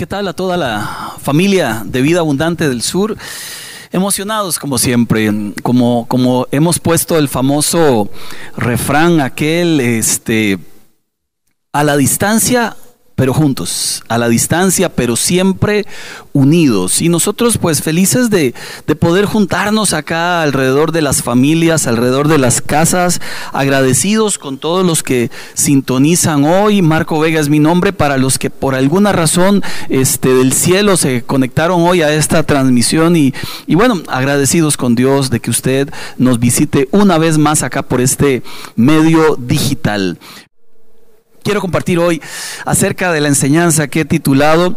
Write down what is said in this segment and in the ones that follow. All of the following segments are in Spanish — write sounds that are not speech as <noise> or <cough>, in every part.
¿Qué tal a toda la familia de Vida Abundante del Sur? Emocionados como siempre, como, como hemos puesto el famoso refrán aquel, este, a la distancia pero juntos, a la distancia, pero siempre unidos. Y nosotros pues felices de, de, poder juntarnos acá alrededor de las familias, alrededor de las casas, agradecidos con todos los que sintonizan hoy. Marco Vega es mi nombre para los que por alguna razón este, del cielo se conectaron hoy a esta transmisión y, y bueno, agradecidos con Dios de que usted nos visite una vez más acá por este medio digital quiero compartir hoy acerca de la enseñanza que he titulado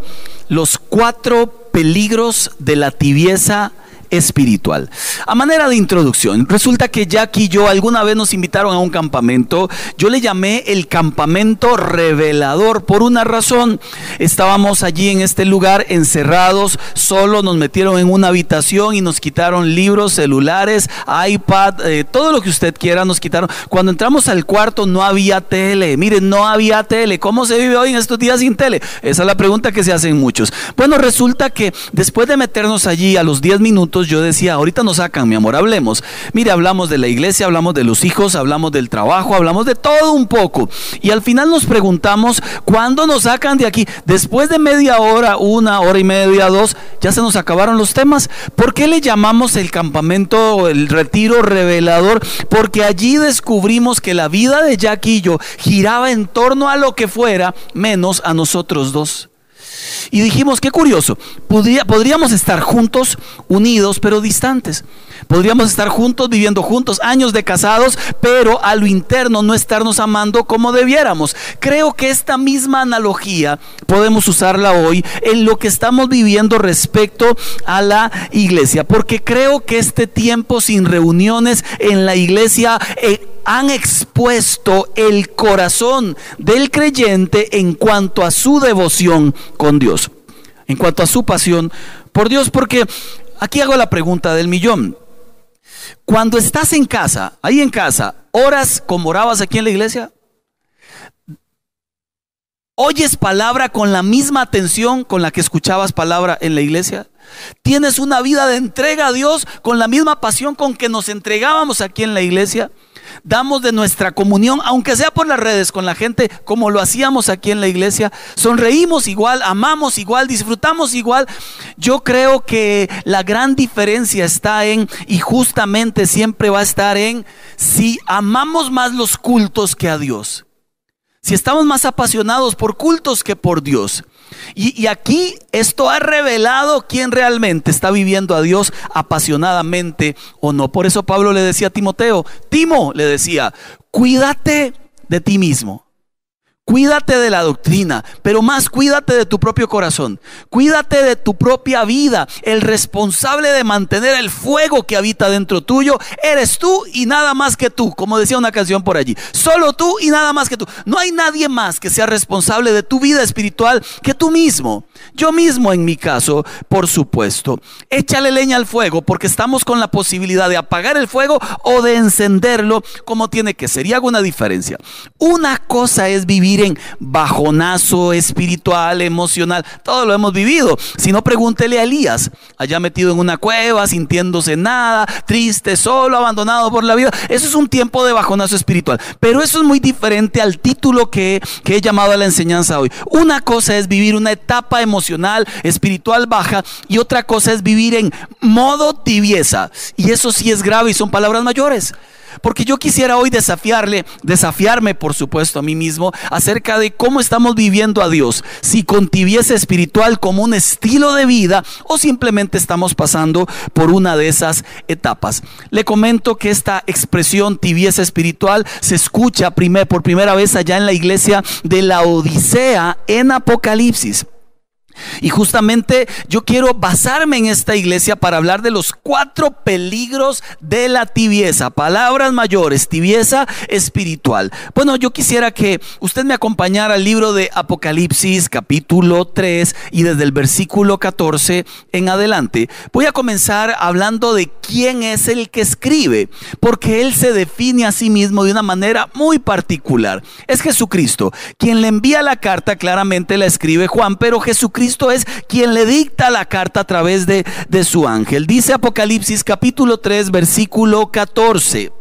Los cuatro peligros de la tibieza espiritual. A manera de introducción, resulta que Jack y yo alguna vez nos invitaron a un campamento. Yo le llamé el campamento revelador por una razón. Estábamos allí en este lugar encerrados, solo nos metieron en una habitación y nos quitaron libros, celulares, iPad, eh, todo lo que usted quiera nos quitaron. Cuando entramos al cuarto no había tele. Miren, no había tele. ¿Cómo se vive hoy en estos días sin tele? Esa es la pregunta que se hacen muchos. Bueno, resulta que después de meternos allí a los 10 minutos, yo decía, ahorita nos sacan, mi amor, hablemos. Mire, hablamos de la iglesia, hablamos de los hijos, hablamos del trabajo, hablamos de todo un poco. Y al final nos preguntamos, ¿cuándo nos sacan de aquí? Después de media hora, una hora y media, dos, ya se nos acabaron los temas. ¿Por qué le llamamos el campamento, el retiro revelador? Porque allí descubrimos que la vida de Jack y yo giraba en torno a lo que fuera, menos a nosotros dos. Y dijimos, qué curioso, podríamos estar juntos, unidos, pero distantes. Podríamos estar juntos, viviendo juntos, años de casados, pero a lo interno no estarnos amando como debiéramos. Creo que esta misma analogía podemos usarla hoy en lo que estamos viviendo respecto a la iglesia, porque creo que este tiempo sin reuniones en la iglesia... Eh, han expuesto el corazón del creyente en cuanto a su devoción con Dios, en cuanto a su pasión por Dios, porque aquí hago la pregunta del millón. Cuando estás en casa, ahí en casa, ¿oras como orabas aquí en la iglesia? ¿Oyes palabra con la misma atención con la que escuchabas palabra en la iglesia? ¿Tienes una vida de entrega a Dios con la misma pasión con que nos entregábamos aquí en la iglesia? Damos de nuestra comunión, aunque sea por las redes con la gente, como lo hacíamos aquí en la iglesia. Sonreímos igual, amamos igual, disfrutamos igual. Yo creo que la gran diferencia está en, y justamente siempre va a estar en, si amamos más los cultos que a Dios. Si estamos más apasionados por cultos que por Dios. Y, aquí esto ha revelado quién realmente está viviendo a Dios apasionadamente o no. Por eso Pablo le decía a Timoteo, Timo le decía, cuídate de ti mismo. Cuídate de la doctrina, pero más cuídate de tu propio corazón. Cuídate de tu propia vida. El responsable de mantener el fuego que habita dentro tuyo eres tú y nada más que tú, como decía una canción por allí. Solo tú y nada más que tú. No hay nadie más que sea responsable de tu vida espiritual que tú mismo. Yo mismo en mi caso, por supuesto. Échale leña al fuego porque estamos con la posibilidad de apagar el fuego o de encenderlo como tiene que ser. Y hago una diferencia. Una cosa es vivir en bajonazo espiritual, emocional. Todo lo hemos vivido. Si no, pregúntele a Elías, allá metido en una cueva, sintiéndose nada, triste, solo, abandonado por la vida. Eso es un tiempo de bajonazo espiritual. Pero eso es muy diferente al título que, que he llamado a la enseñanza hoy. Una cosa es vivir una etapa emocional, espiritual baja y otra cosa es vivir en modo tibieza. Y eso sí es grave y son palabras mayores. Porque yo quisiera hoy desafiarle, desafiarme por supuesto a mí mismo acerca de cómo estamos viviendo a Dios. Si con tibieza espiritual como un estilo de vida o simplemente estamos pasando por una de esas etapas. Le comento que esta expresión tibieza espiritual se escucha por primera vez allá en la iglesia de la Odisea en Apocalipsis. Y justamente yo quiero basarme en esta iglesia para hablar de los cuatro peligros de la tibieza. Palabras mayores, tibieza espiritual. Bueno, yo quisiera que usted me acompañara al libro de Apocalipsis capítulo 3 y desde el versículo 14 en adelante. Voy a comenzar hablando de quién es el que escribe, porque él se define a sí mismo de una manera muy particular. Es Jesucristo. Quien le envía la carta claramente la escribe Juan, pero Jesucristo Jesucristo es quien le dicta la carta a través de, de su ángel. Dice Apocalipsis capítulo 3, versículo 14.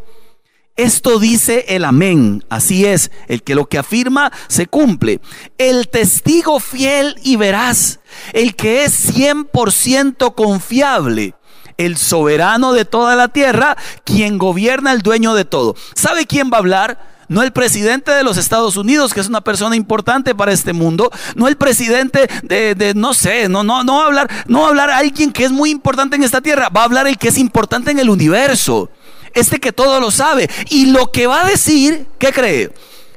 Esto dice el amén. Así es, el que lo que afirma se cumple. El testigo fiel y veraz, el que es 100% confiable, el soberano de toda la tierra, quien gobierna el dueño de todo. ¿Sabe quién va a hablar? No el presidente de los Estados Unidos, que es una persona importante para este mundo. No el presidente de, no sé, no, no, no va a hablar, no va a hablar alguien que es muy importante en esta tierra. Va a hablar el que es importante en el universo este que todo lo sabe. Y lo que va a decir, ¿qué cree?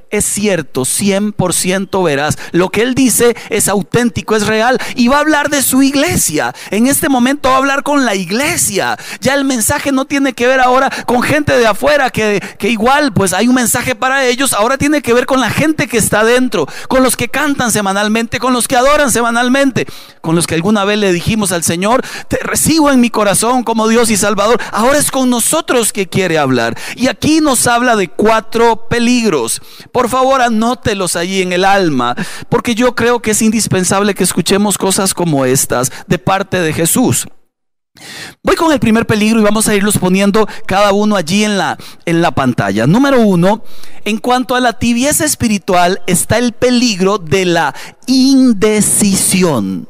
Es cierto, 100% verás. Lo que él dice es auténtico, es real. Y va a hablar de su iglesia. En este momento va a hablar con la iglesia. Ya el mensaje no tiene que ver ahora con gente de afuera, que, que igual pues hay un mensaje para ellos. Ahora tiene que ver con la gente que está dentro, con los que cantan semanalmente, con los que adoran semanalmente, con los que alguna vez le dijimos al Señor, te recibo en mi corazón como Dios y Salvador. Ahora es con nosotros que quiere hablar. Y aquí nos habla de cuatro peligros. Por favor, anótelos allí en el alma, porque yo creo que es indispensable que escuchemos cosas como estas de parte de Jesús. Voy con el primer peligro y vamos a irlos poniendo cada uno allí en la, en la pantalla. Número uno, en cuanto a la tibieza espiritual está el peligro de la indecisión.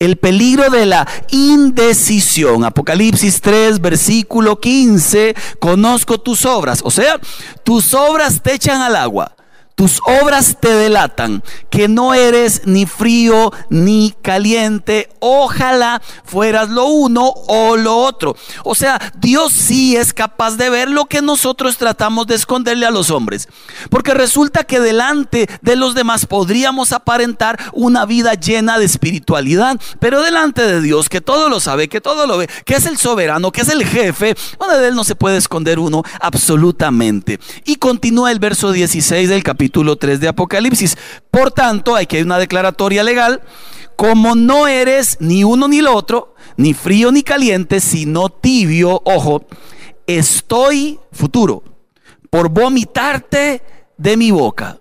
El peligro de la indecisión. Apocalipsis 3, versículo 15. Conozco tus obras. O sea, tus obras te echan al agua. Tus obras te delatan que no eres ni frío ni caliente. Ojalá fueras lo uno o lo otro. O sea, Dios sí es capaz de ver lo que nosotros tratamos de esconderle a los hombres. Porque resulta que delante de los demás podríamos aparentar una vida llena de espiritualidad. Pero delante de Dios, que todo lo sabe, que todo lo ve, que es el soberano, que es el jefe, bueno, de él no se puede esconder uno absolutamente. Y continúa el verso 16 del capítulo capítulo 3 de Apocalipsis. Por tanto, hay que hay una declaratoria legal. Como no eres ni uno ni lo otro, ni frío ni caliente, sino tibio, ojo, estoy futuro por vomitarte de mi boca.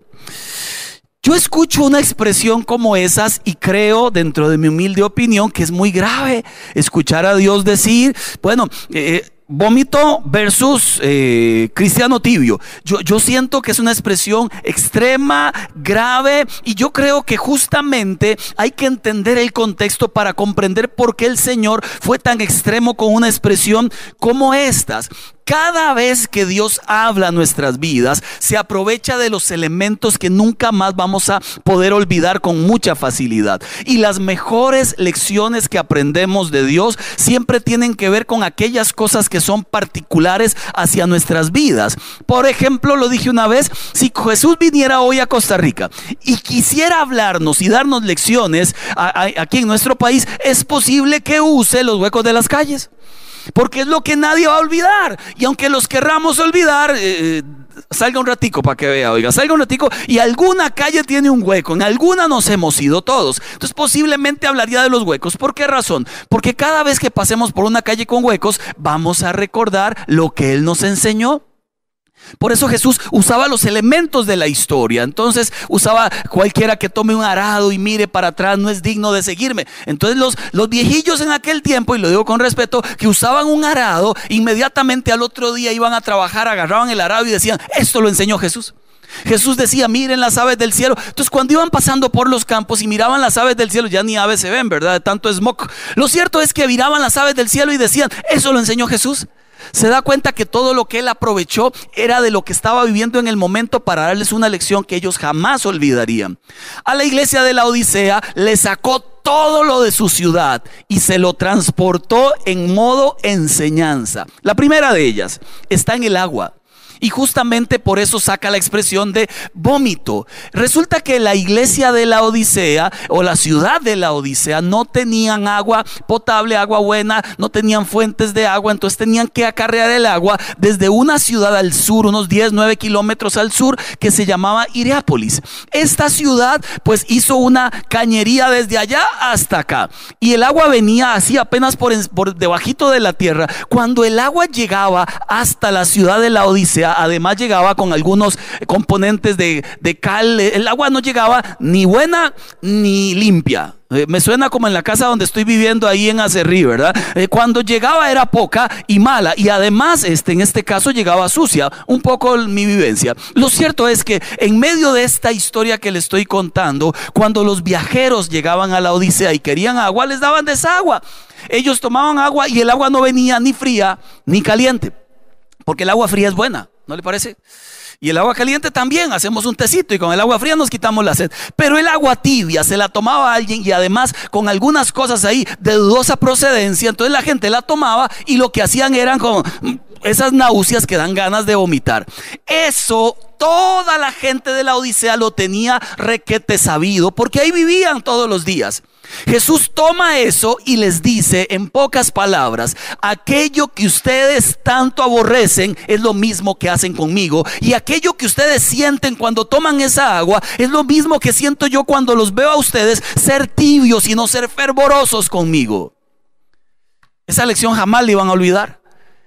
Yo escucho una expresión como esas y creo, dentro de mi humilde opinión, que es muy grave escuchar a Dios decir, bueno, eh, Vómito versus eh, cristiano tibio. Yo, yo siento que es una expresión extrema, grave, y yo creo que justamente hay que entender el contexto para comprender por qué el Señor fue tan extremo con una expresión como estas. Cada vez que Dios habla nuestras vidas, se aprovecha de los elementos que nunca más vamos a poder olvidar con mucha facilidad. Y las mejores lecciones que aprendemos de Dios siempre tienen que ver con aquellas cosas que son particulares hacia nuestras vidas. Por ejemplo, lo dije una vez, si Jesús viniera hoy a Costa Rica y quisiera hablarnos y darnos lecciones aquí en nuestro país, es posible que use los huecos de las calles. Porque es lo que nadie va a olvidar. Y aunque los querramos olvidar, eh, salga un ratico para que vea, oiga, salga un ratico y alguna calle tiene un hueco, en alguna nos hemos ido todos. Entonces posiblemente hablaría de los huecos. ¿Por qué razón? Porque cada vez que pasemos por una calle con huecos, vamos a recordar lo que Él nos enseñó. Por eso Jesús usaba los elementos de la historia. Entonces usaba cualquiera que tome un arado y mire para atrás no es digno de seguirme. Entonces los, los viejillos en aquel tiempo, y lo digo con respeto, que usaban un arado, inmediatamente al otro día iban a trabajar, agarraban el arado y decían, esto lo enseñó Jesús. Jesús decía, miren las aves del cielo. Entonces cuando iban pasando por los campos y miraban las aves del cielo, ya ni aves se ven, ¿verdad? De tanto smog. Lo cierto es que miraban las aves del cielo y decían, eso lo enseñó Jesús se da cuenta que todo lo que él aprovechó era de lo que estaba viviendo en el momento para darles una lección que ellos jamás olvidarían. A la iglesia de la Odisea le sacó todo lo de su ciudad y se lo transportó en modo enseñanza. La primera de ellas está en el agua. Y justamente por eso saca la expresión de vómito. Resulta que la iglesia de la Odisea o la ciudad de la Odisea no tenían agua potable, agua buena, no tenían fuentes de agua, entonces tenían que acarrear el agua desde una ciudad al sur, unos 10, 9 kilómetros al sur, que se llamaba Iriápolis. Esta ciudad pues hizo una cañería desde allá hasta acá. Y el agua venía así apenas por, por debajito de la tierra. Cuando el agua llegaba hasta la ciudad de la Odisea, además llegaba con algunos componentes de, cal. El agua no llegaba ni buena ni limpia. Eh, me suena como en la casa donde estoy viviendo ahí en Acerrí, ¿verdad? Eh, cuando llegaba era poca y mala y además este, en este caso llegaba sucia, un poco mi vivencia. Lo cierto es que en medio de esta historia que le estoy contando, cuando los viajeros llegaban a la Odisea y querían agua, les daban desagua. Ellos tomaban agua y el agua no venía ni fría ni caliente, porque el agua fría es buena, ¿no le parece? Y el agua caliente también, hacemos un tecito y con el agua fría nos quitamos la sed. Pero el agua tibia se la tomaba alguien y además con algunas cosas ahí de dudosa procedencia, entonces la gente la tomaba y lo que hacían eran con esas náuseas que dan ganas de vomitar. Eso toda la gente de la Odisea lo tenía requete sabido porque ahí vivían todos los días. Jesús toma eso y les dice en pocas palabras, aquello que ustedes tanto aborrecen es lo mismo que hacen conmigo y aquello que ustedes sienten cuando toman esa agua es lo mismo que siento yo cuando los veo a ustedes ser tibios y no ser fervorosos conmigo. Esa lección jamás le iban a olvidar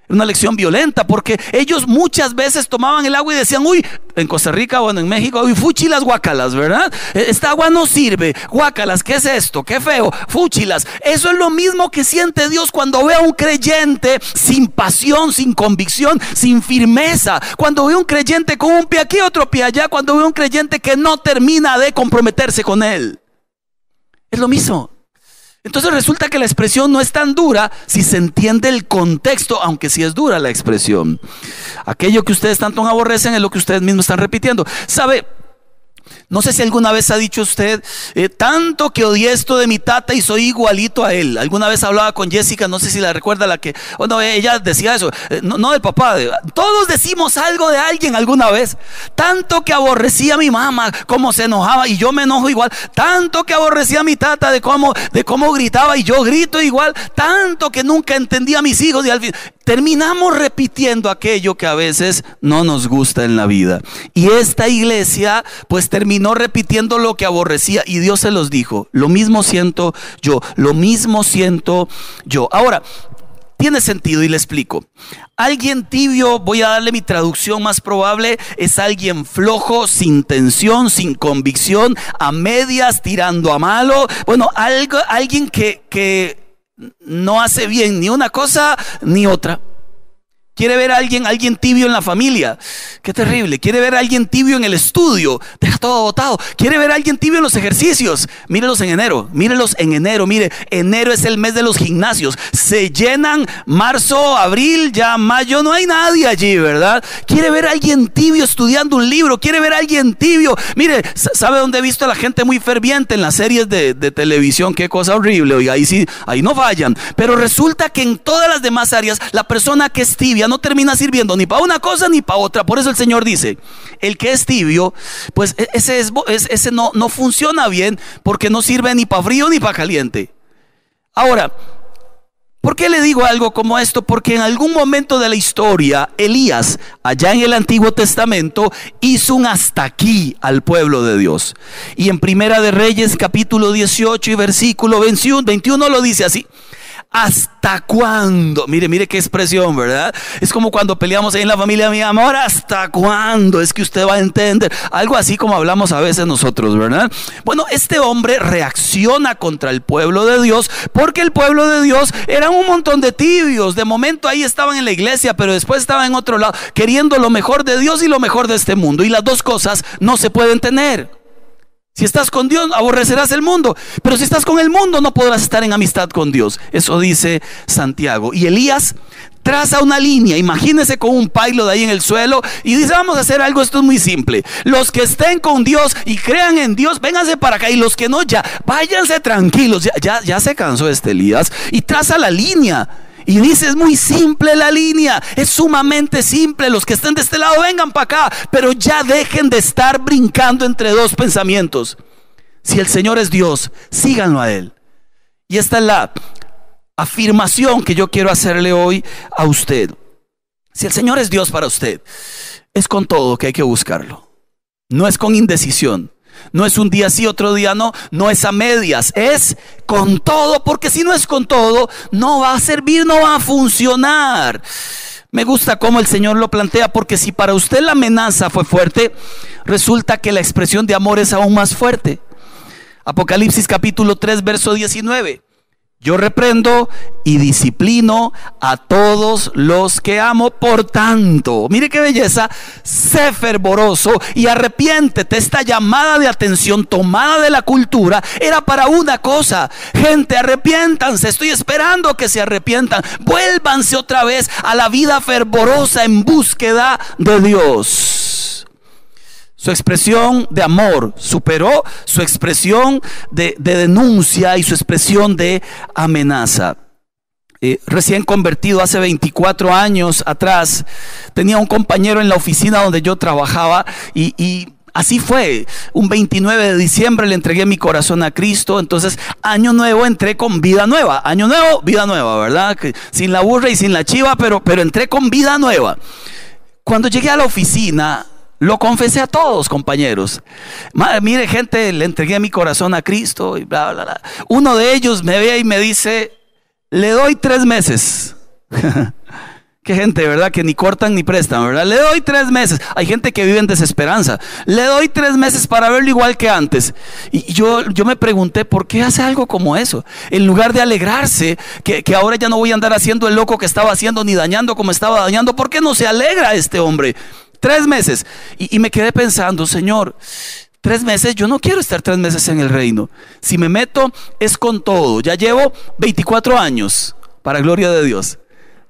una lección violenta, porque ellos muchas veces tomaban el agua y decían, uy, en Costa Rica, bueno, en México, uy, fuchilas guacalas, ¿verdad? E, esta agua no sirve, guacalas, ¿qué es esto? Qué feo, fuchilas. Eso es lo mismo que siente Dios cuando ve a un creyente sin pasión, sin convicción, sin firmeza. Cuando ve a un creyente con un pie aquí, otro pie allá, cuando ve a un creyente que no termina de comprometerse con él. Es lo mismo. Entonces resulta que la expresión no es tan dura si se entiende el contexto, aunque sí es dura la expresión. Aquello que ustedes tanto aborrecen es lo que ustedes mismos están repitiendo. ¿Sabe? No sé si alguna vez ha dicho usted, eh, tanto que odié esto de mi tata y soy igualito a él. Alguna vez hablaba con Jessica, no sé si la recuerda la que, bueno, ella decía eso, eh, no, del papá, todos decimos algo de alguien alguna vez. Tanto que aborrecía a mi mamá, como se enojaba y yo me enojo igual. Tanto que aborrecía a mi tata de cómo, de cómo gritaba y yo grito igual. Tanto que nunca entendía a mis hijos y al fin terminamos repitiendo aquello que a veces no nos gusta en la vida. Y esta iglesia pues terminó repitiendo lo que aborrecía y Dios se los dijo, lo mismo siento yo, lo mismo siento yo. Ahora, tiene sentido y le explico. Alguien tibio, voy a darle mi traducción más probable, es alguien flojo, sin tensión, sin convicción, a medias, tirando a malo. Bueno, algo, alguien que, que no hace bien ni una cosa ni otra. Quiere ver a alguien, alguien tibio en la familia. Qué terrible. Quiere ver a alguien tibio en el estudio. Deja todo botado. Quiere ver a alguien tibio en los ejercicios. Mírelos en enero. Mírelos en enero. Mire, enero es el mes de los gimnasios. Se llenan marzo, abril, ya mayo. No hay nadie allí, ¿verdad? Quiere ver a alguien tibio estudiando un libro. Quiere ver a alguien tibio. Mire, ¿sabe dónde he visto a la gente muy ferviente en las series de, de televisión? Qué cosa horrible. Oiga, ahí sí, ahí no fallan. Pero resulta que en todas las demás áreas, la persona que es tibia no termina sirviendo ni para una cosa ni para otra. Por eso el Señor dice, el que es tibio, pues e-, ese, es, ese no, no funciona bien porque no sirve ni para frío ni para caliente. Ahora, ¿Por qué le digo algo como esto? Porque en algún momento de la historia, Elías, allá en el Antiguo Testamento, hizo un hasta aquí al pueblo de Dios. Y en Primera de Reyes, capítulo 18 y versículo 21, 21 lo dice así. ¿Hasta cuándo? Mire, mire qué expresión, ¿verdad? Es como cuando peleamos en la familia, mi amor, ¿hasta cuándo? Es que usted va a entender. Algo así como hablamos a veces nosotros, ¿verdad? Bueno, este hombre reacciona contra el pueblo de Dios porque el pueblo de Dios eran un montón de tibios. De momento ahí estaban en la iglesia, pero después estaban en otro lado, queriendo lo mejor de Dios y lo mejor de este mundo. Y las dos cosas no se pueden tener. Si estás con Dios, aborrecerás el mundo. Pero si estás con el mundo, no podrás estar en amistad con Dios. Eso dice Santiago. Y Elías traza una línea, imagínese con un pailo de ahí en el suelo y dice, vamos a hacer algo, esto es muy simple. Los que estén con Dios y crean en Dios, vénganse para acá y los que no, ya, váyanse tranquilos. Ya, ya, ya se cansó este Elías y traza la línea. Y dice, es muy simple la línea, es sumamente simple. Los que estén de este lado vengan para acá, pero ya dejen de estar brincando entre dos pensamientos. Si el Señor es Dios, síganlo a Él. Y esta es la afirmación que yo quiero hacerle hoy a usted. Si el Señor es Dios para usted, es con todo que hay que buscarlo. No es con indecisión. No es un día sí, otro día no. No es a medias. Es con todo, porque si no es con todo, no va a servir, no va a funcionar. Me gusta cómo el Señor lo plantea, porque si para usted la amenaza fue fuerte, resulta que la expresión de amor es aún más fuerte. Apocalipsis capítulo 3, verso 19. Yo reprendo y disciplino a todos los que amo. Por tanto, mire qué belleza, sé fervoroso y arrepiéntete. Esta llamada de atención tomada de la cultura era para una cosa. Gente, arrepiéntanse. Estoy esperando que se arrepientan. Vuélvanse otra vez a la vida fervorosa en búsqueda de Dios. Su expresión de amor superó su expresión de, denuncia y su expresión de amenaza. Eh, recién convertido hace 24 años atrás, tenía un compañero en la oficina donde yo trabajaba y, Así fue. Un 29 de diciembre le entregué mi corazón a Cristo. Entonces, año nuevo entré con vida nueva. Año nuevo, vida nueva, ¿verdad? Sin la burra y sin la chiva, pero, pero entré con vida nueva. Cuando llegué a la oficina, lo confesé a todos, compañeros. mire, gente, le entregué mi corazón a Cristo y bla, bla, bla. Uno de ellos me ve y me dice, le doy tres meses. <laughs> Qué gente, ¿verdad? Que ni cortan ni prestan, ¿verdad? Le doy tres meses. Hay gente que vive en desesperanza. Le doy tres meses para verlo igual que antes. Y yo, yo me pregunté, ¿por qué hace algo como eso? En lugar de alegrarse, que, que ahora ya no voy a andar haciendo el loco que estaba haciendo ni dañando como estaba dañando, ¿por qué no se alegra este hombre? Tres meses. Y, me quedé pensando, Señor, tres meses, yo no quiero estar tres meses en el reino. Si me meto es con todo. Ya llevo 24 años, para gloria de Dios.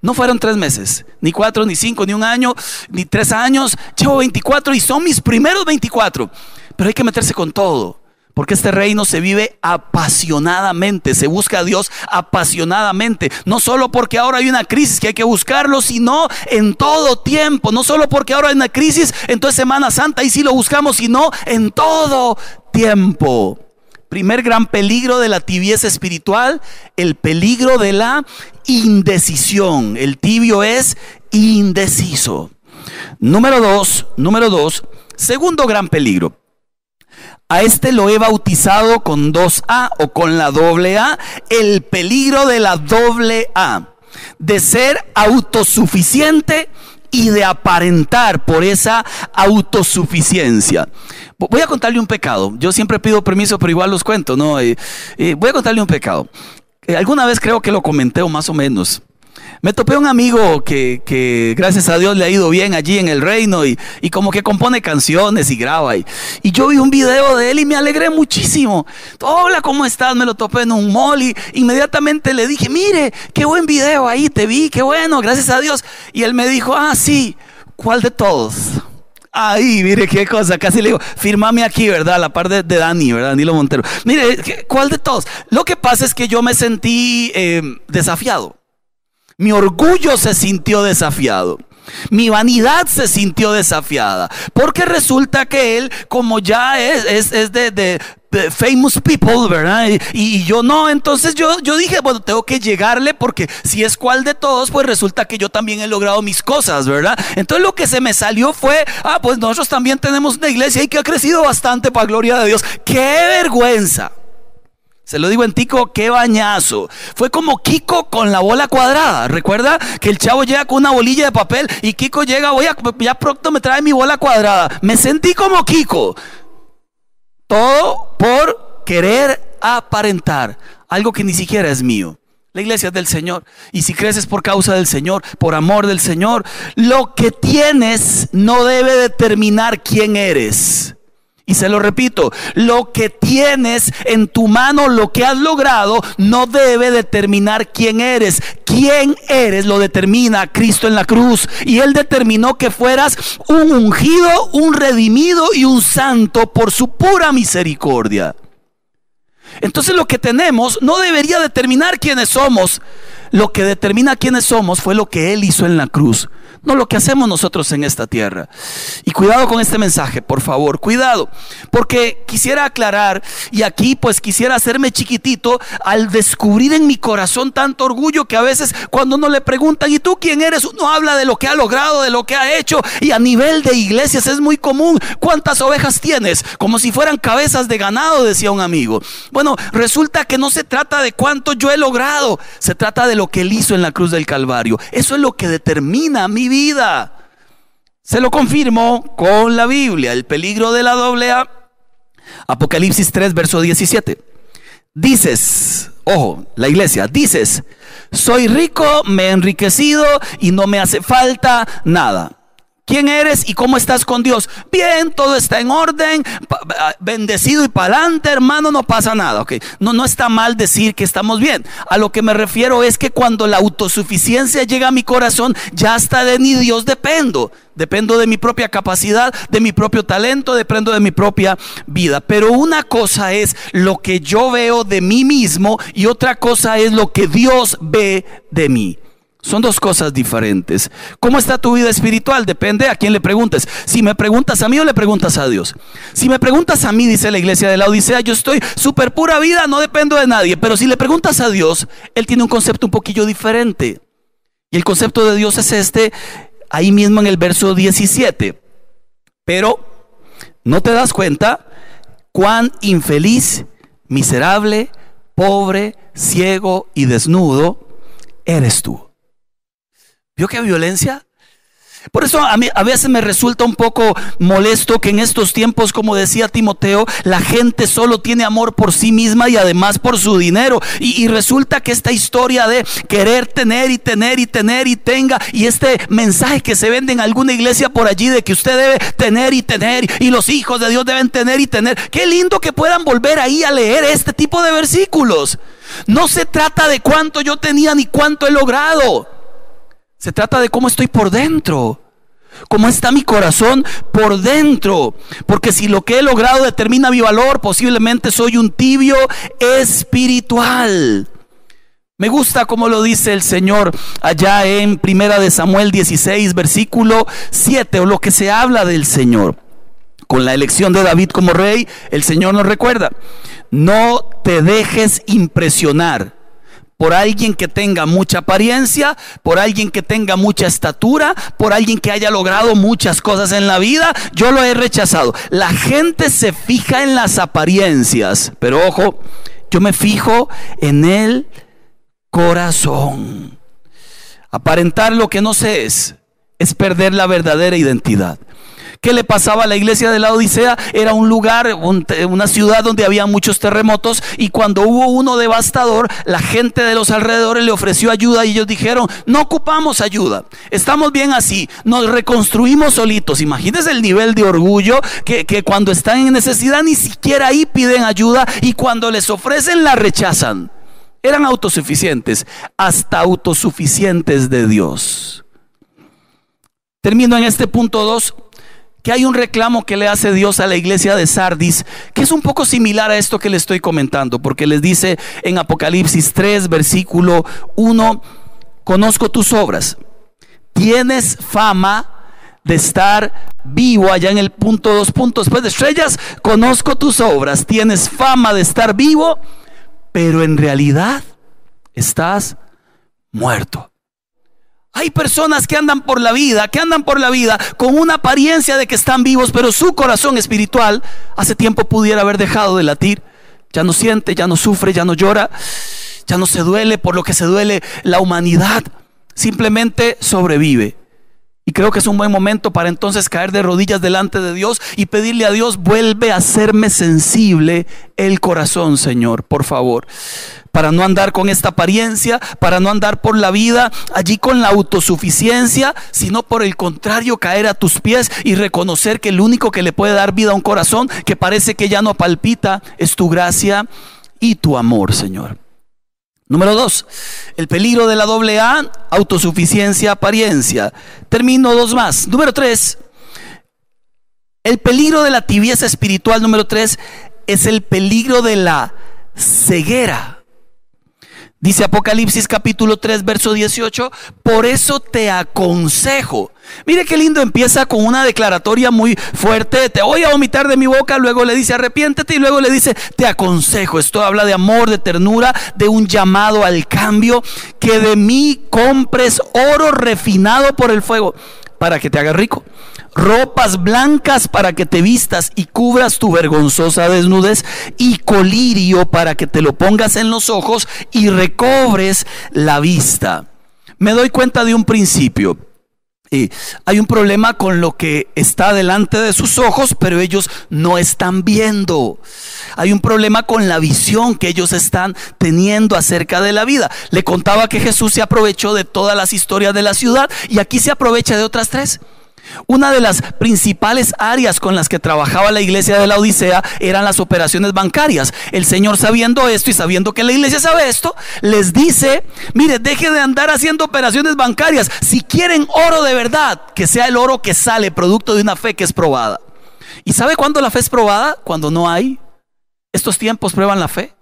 No fueron tres meses, ni cuatro, ni cinco, ni un año, ni tres años. Llevo 24 y son mis primeros 24. Pero hay que meterse con todo. Porque este reino se vive apasionadamente, se busca a Dios apasionadamente. No solo porque ahora hay una crisis que hay que buscarlo, sino en todo tiempo. No solo porque ahora hay una crisis, entonces Semana Santa y sí lo buscamos, sino en todo tiempo. Primer gran peligro de la tibieza espiritual, el peligro de la indecisión. El tibio es indeciso. Número dos, número dos, segundo gran peligro a este lo he bautizado con dos A o con la doble A, el peligro de la doble A, de ser autosuficiente y de aparentar por esa autosuficiencia. Voy a contarle un pecado. Yo siempre pido permiso, pero igual los cuento, ¿no? Eh, eh, voy a contarle un pecado. Eh, alguna vez creo que lo comenté o más o menos. Me topé un amigo que, gracias a Dios le ha ido bien allí en el reino y, como que compone canciones y graba. Y, y, yo vi un video de él y me alegré muchísimo. Hola, ¿cómo estás? Me lo topé en un mall y inmediatamente le dije, mire, qué buen video ahí, te vi, qué bueno, gracias a Dios. Y él me dijo, ah, sí, ¿cuál de todos? Ahí, mire qué cosa. Casi le digo, firmame aquí, ¿verdad? la par de, Dani, ¿verdad? Danilo Montero. Mire, ¿cuál de todos? Lo que pasa es que yo me sentí eh, desafiado. Mi orgullo se sintió desafiado. Mi vanidad se sintió desafiada. Porque resulta que él, como ya es, es, de, famous people, ¿verdad? Y, yo no, entonces yo, yo dije, bueno, tengo que llegarle porque si es cual de todos, pues resulta que yo también he logrado mis cosas, ¿verdad? Entonces lo que se me salió fue, ah, pues nosotros también tenemos una iglesia y que ha crecido bastante para gloria de Dios. ¡Qué vergüenza! Se lo digo en Tico, qué bañazo. Fue como Kiko con la bola cuadrada. Recuerda que el chavo llega con una bolilla de papel y Kiko llega, voy a, ya pronto me trae mi bola cuadrada. Me sentí como Kiko. Todo por querer aparentar algo que ni siquiera es mío. La iglesia es del Señor. Y si creces por causa del Señor, por amor del Señor, lo que tienes no debe determinar quién eres. Y se lo repito, lo que tienes en tu mano, lo que has logrado, no debe determinar quién eres. Quién eres lo determina Cristo en la cruz. Y Él determinó que fueras un ungido, un redimido y un santo por su pura misericordia. Entonces lo que tenemos no debería determinar quiénes somos. Lo que determina quiénes somos fue lo que Él hizo en la cruz no lo que hacemos nosotros en esta tierra. Y cuidado con este mensaje, por favor, cuidado, porque quisiera aclarar y aquí pues quisiera hacerme chiquitito al descubrir en mi corazón tanto orgullo que a veces cuando uno le preguntan, ¿y tú quién eres? Uno habla de lo que ha logrado, de lo que ha hecho y a nivel de iglesias es muy común. ¿Cuántas ovejas tienes? Como si fueran cabezas de ganado, decía un amigo. Bueno, resulta que no se trata de cuánto yo he logrado, se trata de lo que él hizo en la cruz del Calvario. Eso es lo que determina mi vida. Se lo confirmo con la Biblia. El peligro de la doble A Apocalipsis 3, verso 17. Dices, ojo, la iglesia, dices, soy rico, me he enriquecido y no me hace falta nada. ¿Quién eres y cómo estás con Dios? Bien, todo está en orden, bendecido y para adelante, hermano, no pasa nada. Okay. No, no está mal decir que estamos bien. A lo que me refiero es que cuando la autosuficiencia llega a mi corazón, ya hasta de ni Dios dependo. Dependo de mi propia capacidad, de mi propio talento, dependo de mi propia vida. Pero una cosa es lo que yo veo de mí mismo y otra cosa es lo que Dios ve de mí. Son dos cosas diferentes. ¿Cómo está tu vida espiritual? Depende a quién le preguntes. Si me preguntas a mí o le preguntas a Dios. Si me preguntas a mí, dice la iglesia de la Odisea, yo estoy súper pura vida, no dependo de nadie. Pero si le preguntas a Dios, Él tiene un concepto un poquillo diferente. Y el concepto de Dios es este, ahí mismo en el verso 17. Pero no te das cuenta cuán infeliz, miserable, pobre, ciego y desnudo eres tú. ¿Vio qué violencia? Por eso a, mí, a veces me resulta un poco molesto que en estos tiempos, como decía Timoteo, la gente solo tiene amor por sí misma y además por su dinero. Y, resulta que esta historia de querer tener y tener y tener y tenga, y este mensaje que se vende en alguna iglesia por allí de que usted debe tener y tener, y los hijos de Dios deben tener y tener. Qué lindo que puedan volver ahí a leer este tipo de versículos. No se trata de cuánto yo tenía ni cuánto he logrado. Se trata de cómo estoy por dentro. Cómo está mi corazón por dentro. Porque si lo que he logrado determina mi valor, posiblemente soy un tibio espiritual. Me gusta como lo dice el Señor allá en Primera de Samuel 16, versículo 7, o lo que se habla del Señor. Con la elección de David como rey, el Señor nos recuerda, no te dejes impresionar por alguien que tenga mucha apariencia, por alguien que tenga mucha estatura, por alguien que haya logrado muchas cosas en la vida, yo lo he rechazado. La gente se fija en las apariencias, pero ojo, yo me fijo en el corazón. Aparentar lo que no se es es perder la verdadera identidad. ¿Qué le pasaba a la iglesia de la Odisea? Era un lugar, una ciudad donde había muchos terremotos y cuando hubo uno devastador, la gente de los alrededores le ofreció ayuda y ellos dijeron, no ocupamos ayuda, estamos bien así, nos reconstruimos solitos. Imagínense el nivel de orgullo que, que cuando están en necesidad ni siquiera ahí piden ayuda y cuando les ofrecen la rechazan. Eran autosuficientes, hasta autosuficientes de Dios. Termino en este punto 2 que hay un reclamo que le hace Dios a la iglesia de Sardis, que es un poco similar a esto que le estoy comentando, porque les dice en Apocalipsis 3, versículo 1, conozco tus obras, tienes fama de estar vivo allá en el punto dos puntos después de estrellas, conozco tus obras, tienes fama de estar vivo, pero en realidad estás muerto. Hay personas que andan por la vida, que andan por la vida con una apariencia de que están vivos, pero su corazón espiritual hace tiempo pudiera haber dejado de latir. Ya no siente, ya no sufre, ya no llora, ya no se duele por lo que se duele la humanidad. Simplemente sobrevive. Y creo que es un buen momento para entonces caer de rodillas delante de Dios y pedirle a Dios, vuelve a hacerme sensible el corazón, Señor, por favor. Para no andar con esta apariencia, para no andar por la vida allí con la autosuficiencia, sino por el contrario caer a tus pies y reconocer que el único que le puede dar vida a un corazón que parece que ya no palpita es tu gracia y tu amor, Señor. Número dos, el peligro de la doble A, autosuficiencia, apariencia. Termino dos más. Número tres, el peligro de la tibieza espiritual, número tres, es el peligro de la ceguera. Dice Apocalipsis capítulo 3, verso 18, por eso te aconsejo. Mire qué lindo empieza con una declaratoria muy fuerte, te voy a vomitar de mi boca, luego le dice arrepiéntete y luego le dice te aconsejo. Esto habla de amor, de ternura, de un llamado al cambio, que de mí compres oro refinado por el fuego para que te hagas rico ropas blancas para que te vistas y cubras tu vergonzosa desnudez, y colirio para que te lo pongas en los ojos y recobres la vista. Me doy cuenta de un principio. Y hay un problema con lo que está delante de sus ojos, pero ellos no están viendo. Hay un problema con la visión que ellos están teniendo acerca de la vida. Le contaba que Jesús se aprovechó de todas las historias de la ciudad y aquí se aprovecha de otras tres. Una de las principales áreas con las que trabajaba la iglesia de la Odisea eran las operaciones bancarias. El Señor sabiendo esto y sabiendo que la iglesia sabe esto, les dice, mire, deje de andar haciendo operaciones bancarias. Si quieren oro de verdad, que sea el oro que sale producto de una fe que es probada. ¿Y sabe cuándo la fe es probada? Cuando no hay. Estos tiempos prueban la fe.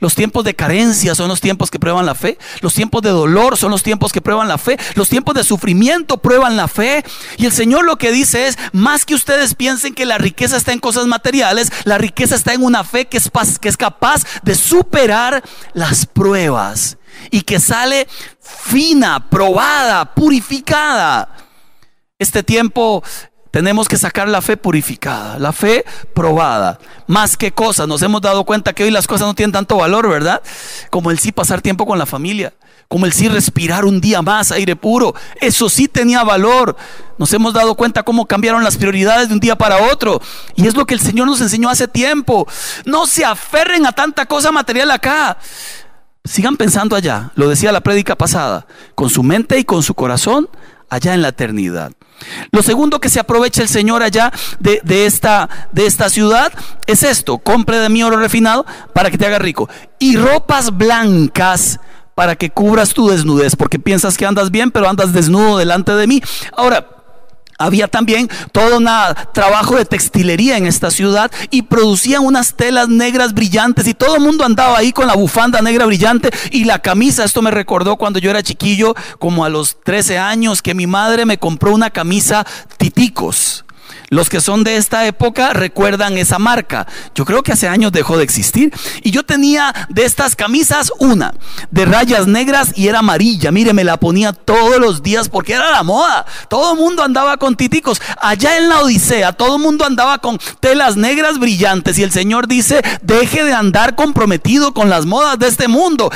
Los tiempos de carencia son los tiempos que prueban la fe. Los tiempos de dolor son los tiempos que prueban la fe. Los tiempos de sufrimiento prueban la fe. Y el Señor lo que dice es, más que ustedes piensen que la riqueza está en cosas materiales, la riqueza está en una fe que es, que es capaz de superar las pruebas y que sale fina, probada, purificada. Este tiempo tenemos que sacar la fe purificada, la fe probada. Más que cosas, nos hemos dado cuenta que hoy las cosas no tienen tanto valor, ¿verdad? Como el sí pasar tiempo con la familia, como el sí respirar un día más aire puro. Eso sí tenía valor. Nos hemos dado cuenta cómo cambiaron las prioridades de un día para otro. Y es lo que el Señor nos enseñó hace tiempo. No se aferren a tanta cosa material acá. Sigan pensando allá, lo decía la prédica pasada, con su mente y con su corazón allá en la eternidad. Lo segundo que se aprovecha el Señor allá de, esta, de esta ciudad es esto, compre de mí oro refinado para que te haga rico y ropas blancas para que cubras tu desnudez, porque piensas que andas bien, pero andas desnudo delante de mí. Ahora, había también todo un trabajo de textilería en esta ciudad y producían unas telas negras brillantes y todo el mundo andaba ahí con la bufanda negra brillante y la camisa. Esto me recordó cuando yo era chiquillo, como a los 13 años, que mi madre me compró una camisa titicos. Los que son de esta época recuerdan esa marca. Yo creo que hace años dejó de existir. Y yo tenía de estas camisas una, de rayas negras y era amarilla. Mire, me la ponía todos los días porque era la moda. Todo el mundo andaba con titicos. Allá en la Odisea, todo el mundo andaba con telas negras brillantes. Y el Señor dice, deje de andar comprometido con las modas de este mundo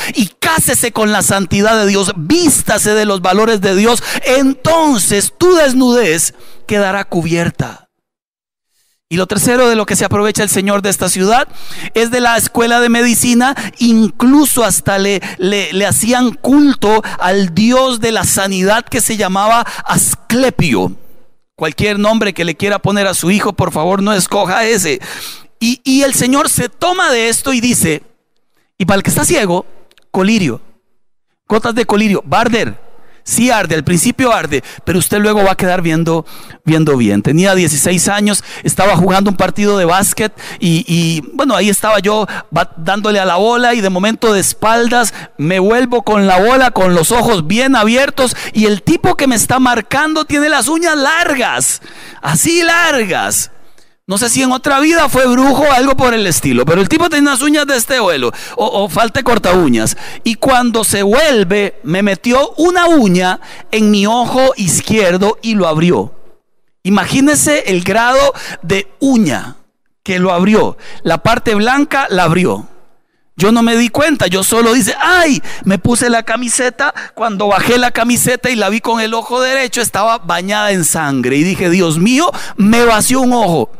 cásese con la santidad de Dios. Vístase de los valores de Dios. Entonces tu desnudez quedará cubierta. Y lo tercero de lo que se aprovecha el Señor de esta ciudad es de la escuela de medicina, incluso hasta le, le, hacían culto al Dios de la sanidad que se llamaba Asclepio. Cualquier nombre que le quiera poner a su hijo, por favor, no escoja ese. Y, y el Señor se toma de esto y dice, y para el que está ciego, colirio, gotas de colirio, barder, Sí arde, al principio arde, pero usted luego va a quedar viendo, viendo bien. Tenía 16 años, estaba jugando un partido de básquet y, bueno, ahí estaba yo dándole a la bola y de momento de espaldas me vuelvo con la bola, con los ojos bien abiertos y el tipo que me está marcando tiene las uñas largas, así largas. No sé si en otra vida fue brujo o algo por el estilo, pero el tipo tenía unas uñas de este vuelo o, falta corta uñas. Y cuando se vuelve, me metió una uña en mi ojo izquierdo y lo abrió. Imagínese el grado de uña que lo abrió. La parte blanca la abrió. Yo no me di cuenta, yo solo dice, ay, me puse la camiseta, cuando bajé la camiseta y la vi con el ojo derecho, estaba bañada en sangre. Y dije, Dios mío, me vació un ojo.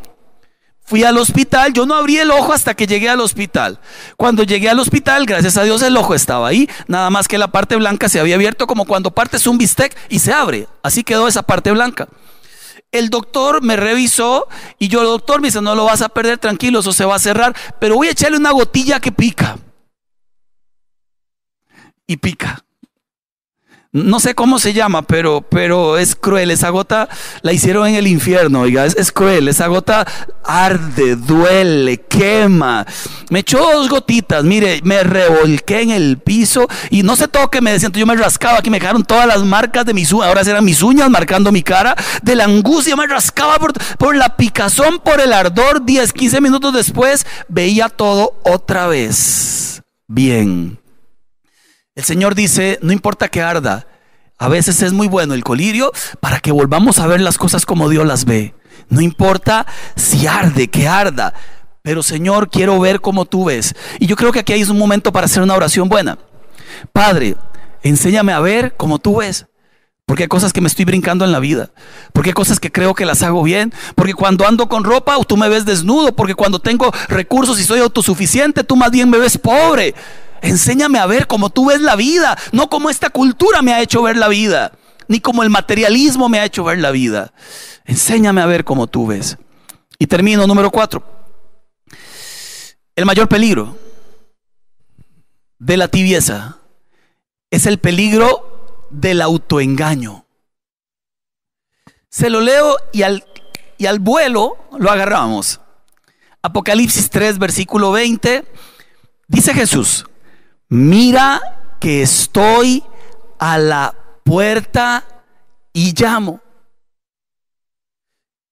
Fui al hospital, yo no abrí el ojo hasta que llegué al hospital. Cuando llegué al hospital, gracias a Dios el ojo estaba ahí, nada más que la parte blanca se había abierto como cuando partes un bistec y se abre. Así quedó esa parte blanca. El doctor me revisó y yo, el doctor me dice, no lo vas a perder, tranquilo, eso se va a cerrar, pero voy a echarle una gotilla que pica. Y pica. No sé cómo se llama, pero, pero es cruel. Esa gota la hicieron en el infierno, oiga, es, cruel. Esa gota arde, duele, quema. Me echó dos gotitas, mire, me revolqué en el piso y no sé todo que me decían. Yo me rascaba aquí, me quedaron todas las marcas de mis uñas. Ahora eran mis uñas marcando mi cara. De la angustia me rascaba por, por la picazón, por el ardor. 10, 15 minutos después veía todo otra vez. Bien. El Señor dice, no importa que arda, a veces es muy bueno el colirio para que volvamos a ver las cosas como Dios las ve. No importa si arde, que arda, pero Señor, quiero ver como tú ves. Y yo creo que aquí hay un momento para hacer una oración buena. Padre, enséñame a ver como tú ves. Porque hay cosas que me estoy brincando en la vida. Porque hay cosas que creo que las hago bien. Porque cuando ando con ropa, tú me ves desnudo. Porque cuando tengo recursos y soy autosuficiente, tú más bien me ves pobre. Enséñame a ver cómo tú ves la vida. No como esta cultura me ha hecho ver la vida. Ni como el materialismo me ha hecho ver la vida. Enséñame a ver cómo tú ves. Y termino número cuatro. El mayor peligro de la tibieza es el peligro del autoengaño. Se lo leo y al, y al vuelo lo agarramos. Apocalipsis 3, versículo 20. Dice Jesús, mira que estoy a la puerta y llamo.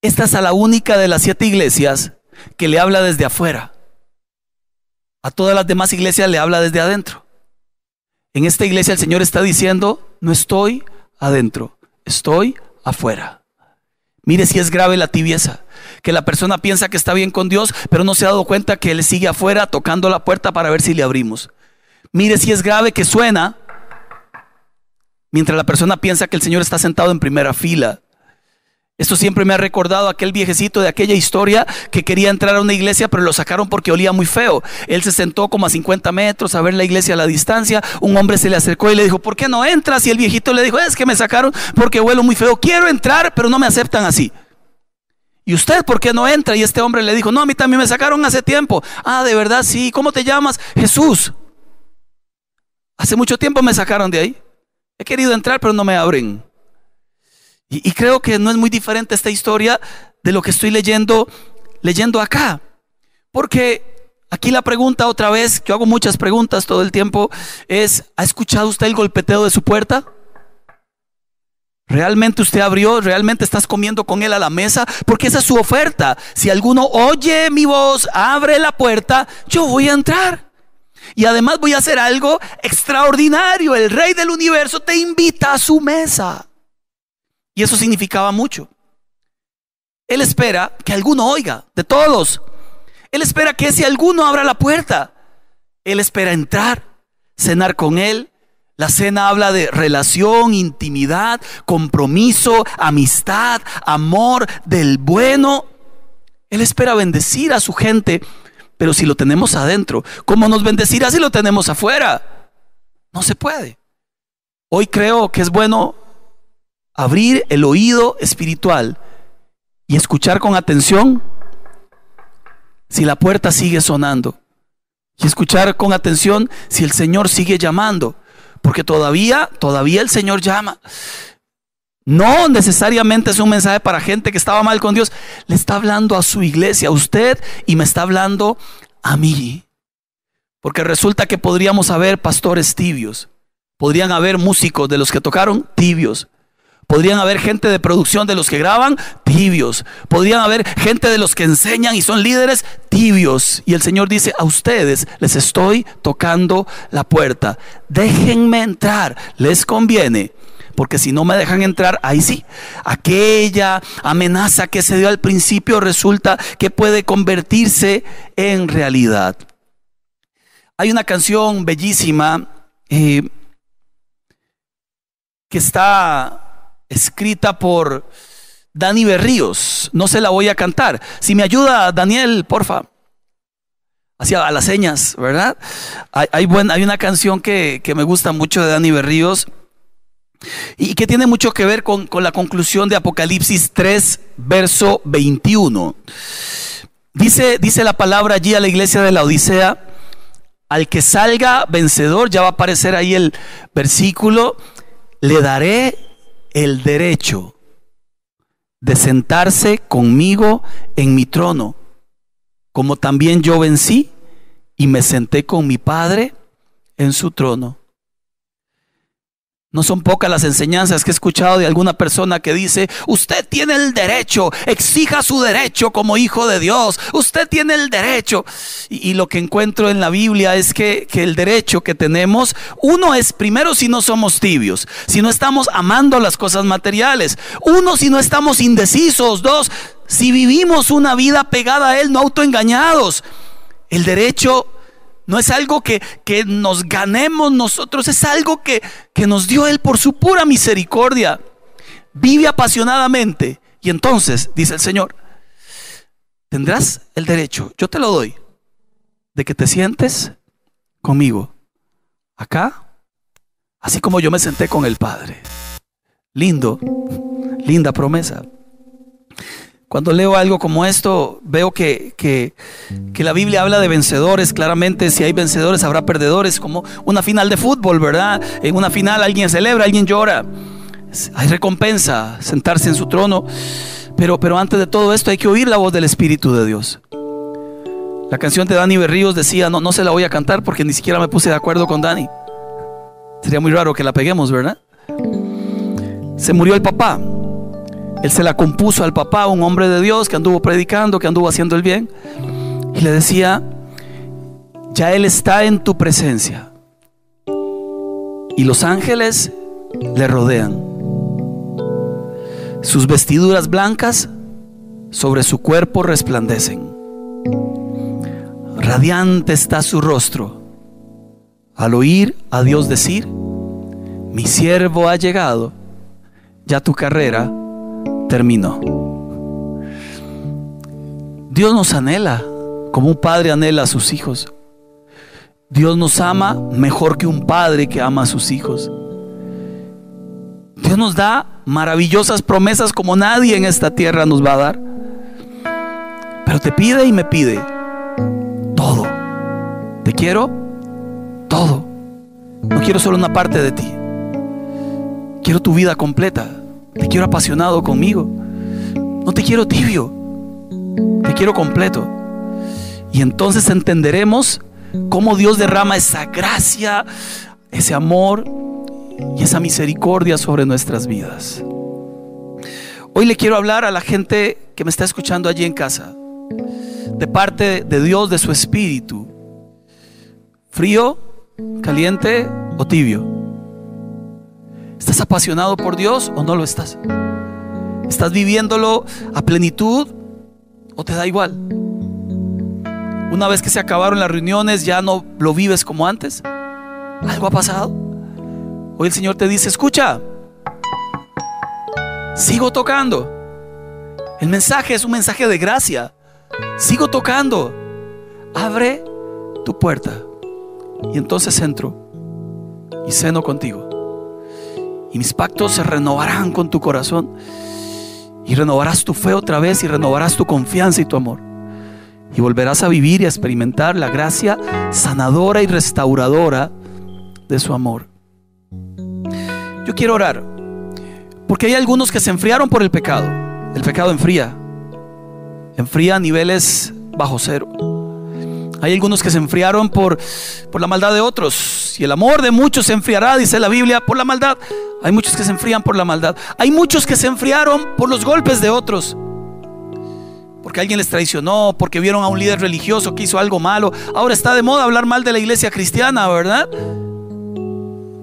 Esta es a la única de las siete iglesias que le habla desde afuera. A todas las demás iglesias le habla desde adentro. En esta iglesia el Señor está diciendo, no estoy adentro, estoy afuera. Mire si es grave la tibieza, que la persona piensa que está bien con Dios, pero no se ha dado cuenta que Él sigue afuera tocando la puerta para ver si le abrimos. Mire si es grave que suena mientras la persona piensa que el Señor está sentado en primera fila esto siempre me ha recordado aquel viejecito de aquella historia que quería entrar a una iglesia, pero lo sacaron porque olía muy feo. Él se sentó como a 50 metros a ver la iglesia a la distancia. Un hombre se le acercó y le dijo, ¿por qué no entras? Y el viejito le dijo, es que me sacaron porque huelo muy feo. Quiero entrar, pero no me aceptan así. ¿Y usted por qué no entra? Y este hombre le dijo, no, a mí también me sacaron hace tiempo. Ah, de verdad, sí. ¿Cómo te llamas? Jesús. Hace mucho tiempo me sacaron de ahí. He querido entrar, pero no me abren. Y, creo que no es muy diferente esta historia de lo que estoy leyendo, leyendo acá. Porque aquí la pregunta otra vez, yo hago muchas preguntas todo el tiempo, es, ¿ha escuchado usted el golpeteo de su puerta? ¿Realmente usted abrió? ¿Realmente estás comiendo con él a la mesa? Porque esa es su oferta. Si alguno oye mi voz, abre la puerta, yo voy a entrar. Y además voy a hacer algo extraordinario. El rey del universo te invita a su mesa. Y eso significaba mucho. Él espera que alguno oiga, de todos. Él espera que ese alguno abra la puerta. Él espera entrar, cenar con él. La cena habla de relación, intimidad, compromiso, amistad, amor del bueno. Él espera bendecir a su gente, pero si lo tenemos adentro, ¿cómo nos bendecirá si lo tenemos afuera? No se puede. Hoy creo que es bueno abrir el oído espiritual y escuchar con atención si la puerta sigue sonando. Y escuchar con atención si el Señor sigue llamando. Porque todavía, todavía el Señor llama. No necesariamente es un mensaje para gente que estaba mal con Dios. Le está hablando a su iglesia, a usted, y me está hablando a mí. Porque resulta que podríamos haber pastores tibios. Podrían haber músicos de los que tocaron tibios. Podrían haber gente de producción de los que graban tibios. Podrían haber gente de los que enseñan y son líderes tibios. Y el Señor dice, a ustedes les estoy tocando la puerta. Déjenme entrar. Les conviene. Porque si no me dejan entrar, ahí sí. Aquella amenaza que se dio al principio resulta que puede convertirse en realidad. Hay una canción bellísima eh, que está escrita por Dani Berríos. No se la voy a cantar. Si me ayuda, Daniel, porfa. Hacia las señas, ¿verdad? Hay, hay, hay una canción que, me gusta mucho de Dani Berríos y que tiene mucho que ver con, con la conclusión de Apocalipsis 3, verso 21. Dice, dice la palabra allí a la iglesia de la Odisea, al que salga vencedor, ya va a aparecer ahí el versículo, le daré el derecho de sentarse conmigo en mi trono, como también yo vencí y me senté con mi Padre en su trono. No son pocas las enseñanzas que he escuchado de alguna persona que dice, usted tiene el derecho, exija su derecho como hijo de Dios, usted tiene el derecho. Y, lo que encuentro en la Biblia es que, que, el derecho que tenemos, uno es primero si no somos tibios, si no estamos amando las cosas materiales, uno si no estamos indecisos, dos, si vivimos una vida pegada a Él, no autoengañados. El derecho no es algo que, que nos ganemos nosotros, es algo que, que nos dio Él por su pura misericordia. Vive apasionadamente. Y entonces, dice el Señor, tendrás el derecho, yo te lo doy, de que te sientes conmigo acá, así como yo me senté con el Padre. Lindo, linda promesa. Cuando leo algo como esto, veo que, que, la Biblia habla de vencedores. Claramente, si hay vencedores, habrá perdedores, como una final de fútbol, ¿verdad? En una final alguien celebra, alguien llora. Hay recompensa, sentarse en su trono. Pero, pero antes de todo esto hay que oír la voz del Espíritu de Dios. La canción de Dani Berríos decía, no, no se la voy a cantar porque ni siquiera me puse de acuerdo con Dani. Sería muy raro que la peguemos, ¿verdad? Se murió el papá. Él se la compuso al papá, un hombre de Dios que anduvo predicando, que anduvo haciendo el bien. Y le decía, ya Él está en tu presencia. Y los ángeles le rodean. Sus vestiduras blancas sobre su cuerpo resplandecen. Radiante está su rostro. Al oír a Dios decir, mi siervo ha llegado, ya tu carrera terminó. Dios nos anhela como un padre anhela a sus hijos. Dios nos ama mejor que un padre que ama a sus hijos. Dios nos da maravillosas promesas como nadie en esta tierra nos va a dar. Pero te pide y me pide todo. Te quiero todo. No quiero solo una parte de ti. Quiero tu vida completa. Te quiero apasionado conmigo. No te quiero tibio. Te quiero completo. Y entonces entenderemos cómo Dios derrama esa gracia, ese amor y esa misericordia sobre nuestras vidas. Hoy le quiero hablar a la gente que me está escuchando allí en casa, de parte de Dios, de su espíritu. Frío, caliente o tibio. ¿Estás apasionado por Dios o no lo estás? ¿Estás viviéndolo a plenitud o te da igual? Una vez que se acabaron las reuniones, ya no lo vives como antes. ¿Algo ha pasado? Hoy el Señor te dice, escucha, sigo tocando. El mensaje es un mensaje de gracia. Sigo tocando. Abre tu puerta. Y entonces entro y ceno contigo y mis pactos se renovarán con tu corazón. Y renovarás tu fe otra vez y renovarás tu confianza y tu amor. Y volverás a vivir y a experimentar la gracia sanadora y restauradora de su amor. Yo quiero orar. Porque hay algunos que se enfriaron por el pecado. El pecado enfría. Enfría a niveles bajo cero. Hay algunos que se enfriaron por, por la maldad de otros. Y el amor de muchos se enfriará, dice la Biblia, por la maldad. Hay muchos que se enfrían por la maldad. Hay muchos que se enfriaron por los golpes de otros. Porque alguien les traicionó, porque vieron a un líder religioso que hizo algo malo. Ahora está de moda hablar mal de la iglesia cristiana, ¿verdad?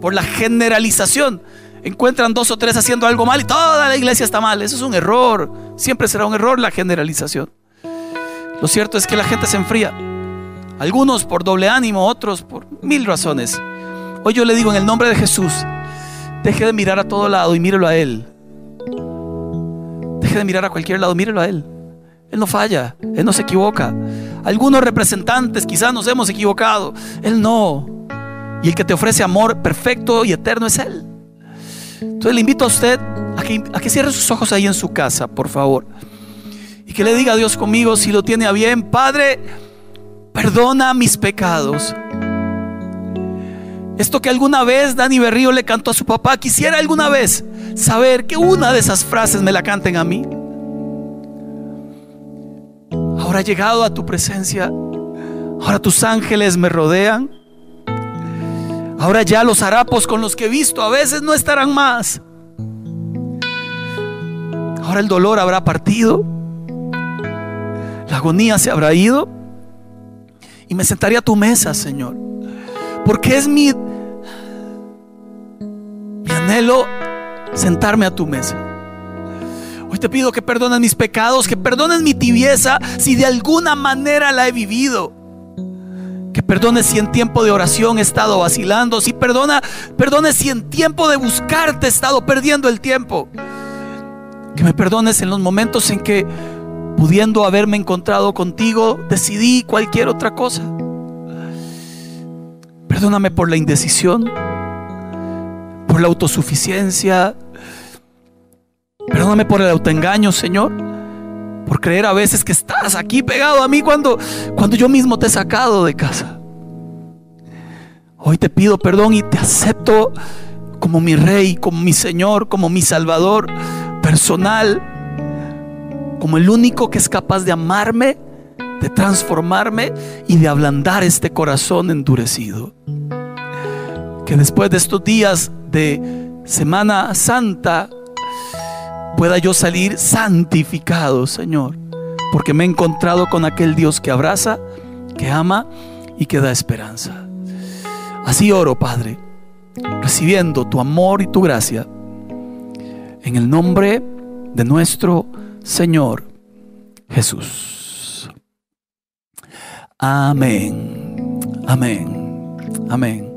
Por la generalización. Encuentran dos o tres haciendo algo mal y toda la iglesia está mal. Eso es un error. Siempre será un error la generalización. Lo cierto es que la gente se enfría. Algunos por doble ánimo, otros por mil razones. Hoy yo le digo en el nombre de Jesús, deje de mirar a todo lado y mírelo a Él. Deje de mirar a cualquier lado, mírelo a Él. Él no falla, Él no se equivoca. Algunos representantes quizás nos hemos equivocado, Él no. Y el que te ofrece amor perfecto y eterno es Él. Entonces le invito a usted a que, a que cierre sus ojos ahí en su casa, por favor. Y que le diga a Dios conmigo si lo tiene a bien, Padre perdona mis pecados. Esto que alguna vez Dani Berrío le cantó a su papá, quisiera alguna vez saber que una de esas frases me la canten a mí. Ahora he llegado a tu presencia. Ahora tus ángeles me rodean. Ahora ya los harapos con los que he visto a veces no estarán más. Ahora el dolor habrá partido. La agonía se habrá ido y me sentaré a tu mesa, Señor. Porque es mi, mi anhelo sentarme a tu mesa. Hoy te pido que perdones mis pecados, que perdones mi tibieza si de alguna manera la he vivido. Que perdone si en tiempo de oración he estado vacilando. Si perdona, perdone si en tiempo de buscarte he estado perdiendo el tiempo. Que me perdones en los momentos en que, pudiendo haberme encontrado contigo, decidí cualquier otra cosa. Perdóname por la indecisión, por la autosuficiencia. Perdóname por el autoengaño, Señor. Por creer a veces que estás aquí pegado a mí cuando, cuando yo mismo te he sacado de casa. Hoy te pido perdón y te acepto como mi rey, como mi Señor, como mi Salvador personal, como el único que es capaz de amarme, de transformarme y de ablandar este corazón endurecido. Que después de estos días de Semana Santa pueda yo salir santificado, Señor, porque me he encontrado con aquel Dios que abraza, que ama y que da esperanza. Así oro, Padre, recibiendo tu amor y tu gracia en el nombre de nuestro Señor Jesús. Amén. Amén. Amén.